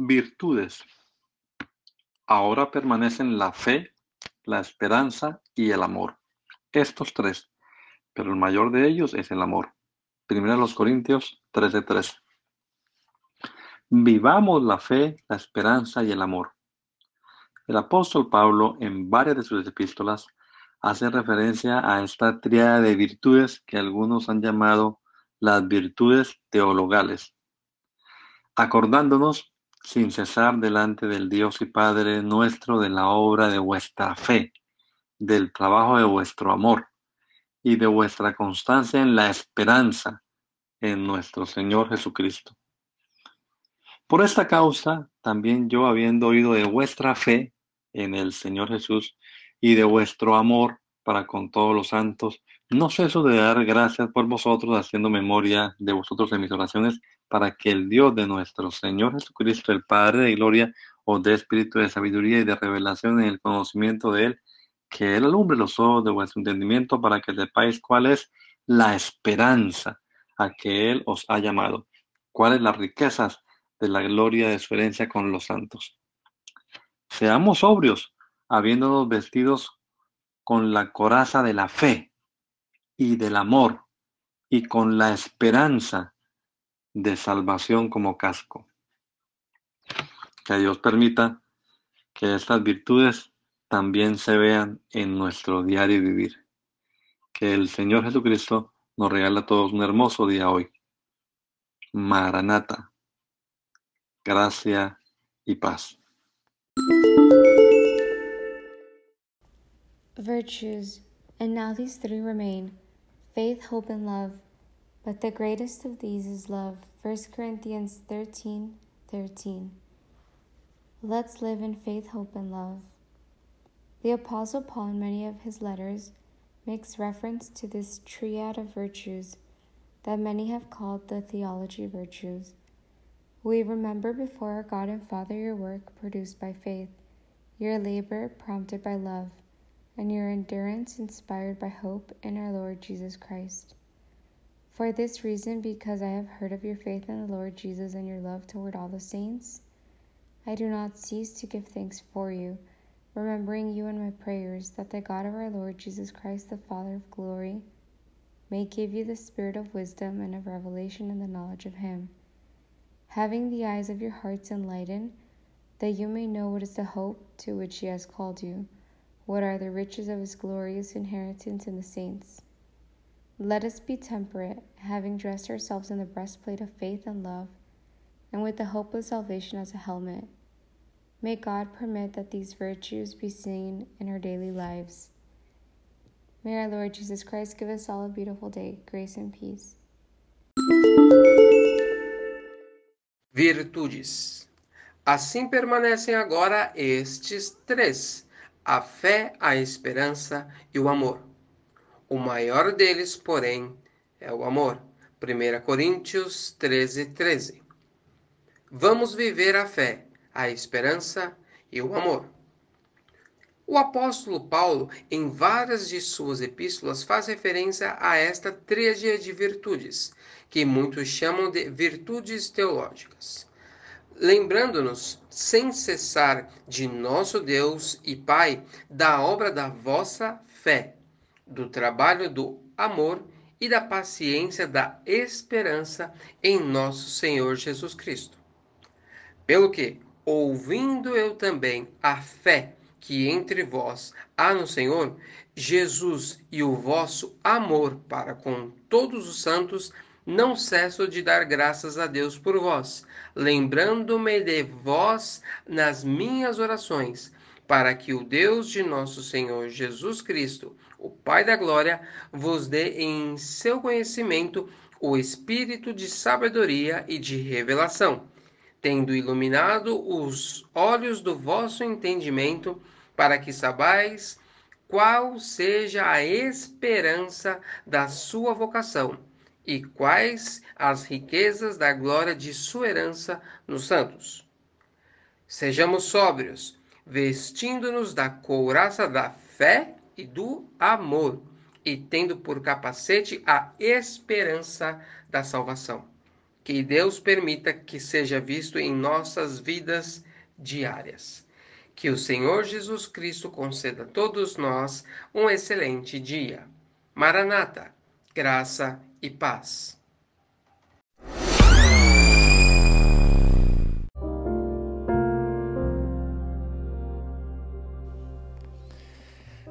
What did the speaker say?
Virtudes. Ahora permanecen la fe, la esperanza y el amor. Estos tres, pero el mayor de ellos es el amor. Primera los Corintios 13:3. Vivamos la fe, la esperanza y el amor. El apóstol Pablo en varias de sus epístolas hace referencia a esta triada de virtudes que algunos han llamado las virtudes teologales, acordándonos sin cesar delante del Dios y Padre nuestro de la obra de vuestra fe, del trabajo de vuestro amor y de vuestra constancia en la esperanza en nuestro Señor Jesucristo. Por esta causa, también yo, habiendo oído de vuestra fe en el Señor Jesús y de vuestro amor para con todos los santos, no ceso de dar gracias por vosotros, haciendo memoria de vosotros en mis oraciones, para que el Dios de nuestro Señor Jesucristo, el Padre de gloria, os dé espíritu de sabiduría y de revelación en el conocimiento de Él, que Él alumbre los ojos de vuestro entendimiento para que sepáis cuál es la esperanza a que Él os ha llamado, cuáles las riquezas de la gloria de su herencia con los santos. Seamos sobrios, habiéndonos vestidos con la coraza de la fe y del amor y con la esperanza de salvación como casco. Que Dios permita que estas virtudes también se vean en nuestro diario vivir. Que el Señor Jesucristo nos regala a todos un hermoso día hoy. Maranata. Gracia y paz. Virtues, and now these three remain faith, hope, and love. But the greatest of these is love. 1 Corinthians 13 13. Let's live in faith, hope, and love. The Apostle Paul, in many of his letters, makes reference to this triad of virtues that many have called the theology virtues. We remember before our God and Father your work produced by faith, your labor prompted by love, and your endurance inspired by hope in our Lord Jesus Christ. For this reason, because I have heard of your faith in the Lord Jesus and your love toward all the saints, I do not cease to give thanks for you, remembering you in my prayers, that the God of our Lord Jesus Christ, the Father of glory, may give you the spirit of wisdom and of revelation in the knowledge of Him having the eyes of your hearts enlightened, that you may know what is the hope to which he has called you, what are the riches of his glorious inheritance in the saints. Let us be temperate, having dressed ourselves in the breastplate of faith and love, and with the hope of salvation as a helmet. May God permit that these virtues be seen in our daily lives. May our Lord Jesus Christ give us all a beautiful day, grace and peace. Virtudes. Assim permanecem agora estes três: a fé, a esperança e o amor. O maior deles, porém, é o amor. 1 Coríntios 13, 13. Vamos viver a fé, a esperança e o amor. O apóstolo Paulo, em várias de suas epístolas, faz referência a esta tríade de virtudes, que muitos chamam de virtudes teológicas. Lembrando-nos, sem cessar, de nosso Deus e Pai, da obra da vossa fé, do trabalho do amor e da paciência da esperança em nosso Senhor Jesus Cristo. Pelo que, ouvindo eu também a fé que entre vós há no Senhor Jesus e o vosso amor para com todos os santos, não cesso de dar graças a Deus por vós, lembrando-me de vós nas minhas orações, para que o Deus de nosso Senhor Jesus Cristo, o Pai da Glória, vos dê em seu conhecimento o espírito de sabedoria e de revelação, tendo iluminado os olhos do vosso entendimento, para que sabais qual seja a esperança da sua vocação e quais as riquezas da glória de sua herança nos santos. Sejamos sóbrios, vestindo-nos da couraça da fé e do amor, e tendo por capacete a esperança da salvação. Que Deus permita que seja visto em nossas vidas diárias. Que o Senhor Jesus Cristo conceda a todos nós um excelente dia. Maranata, graça e paz.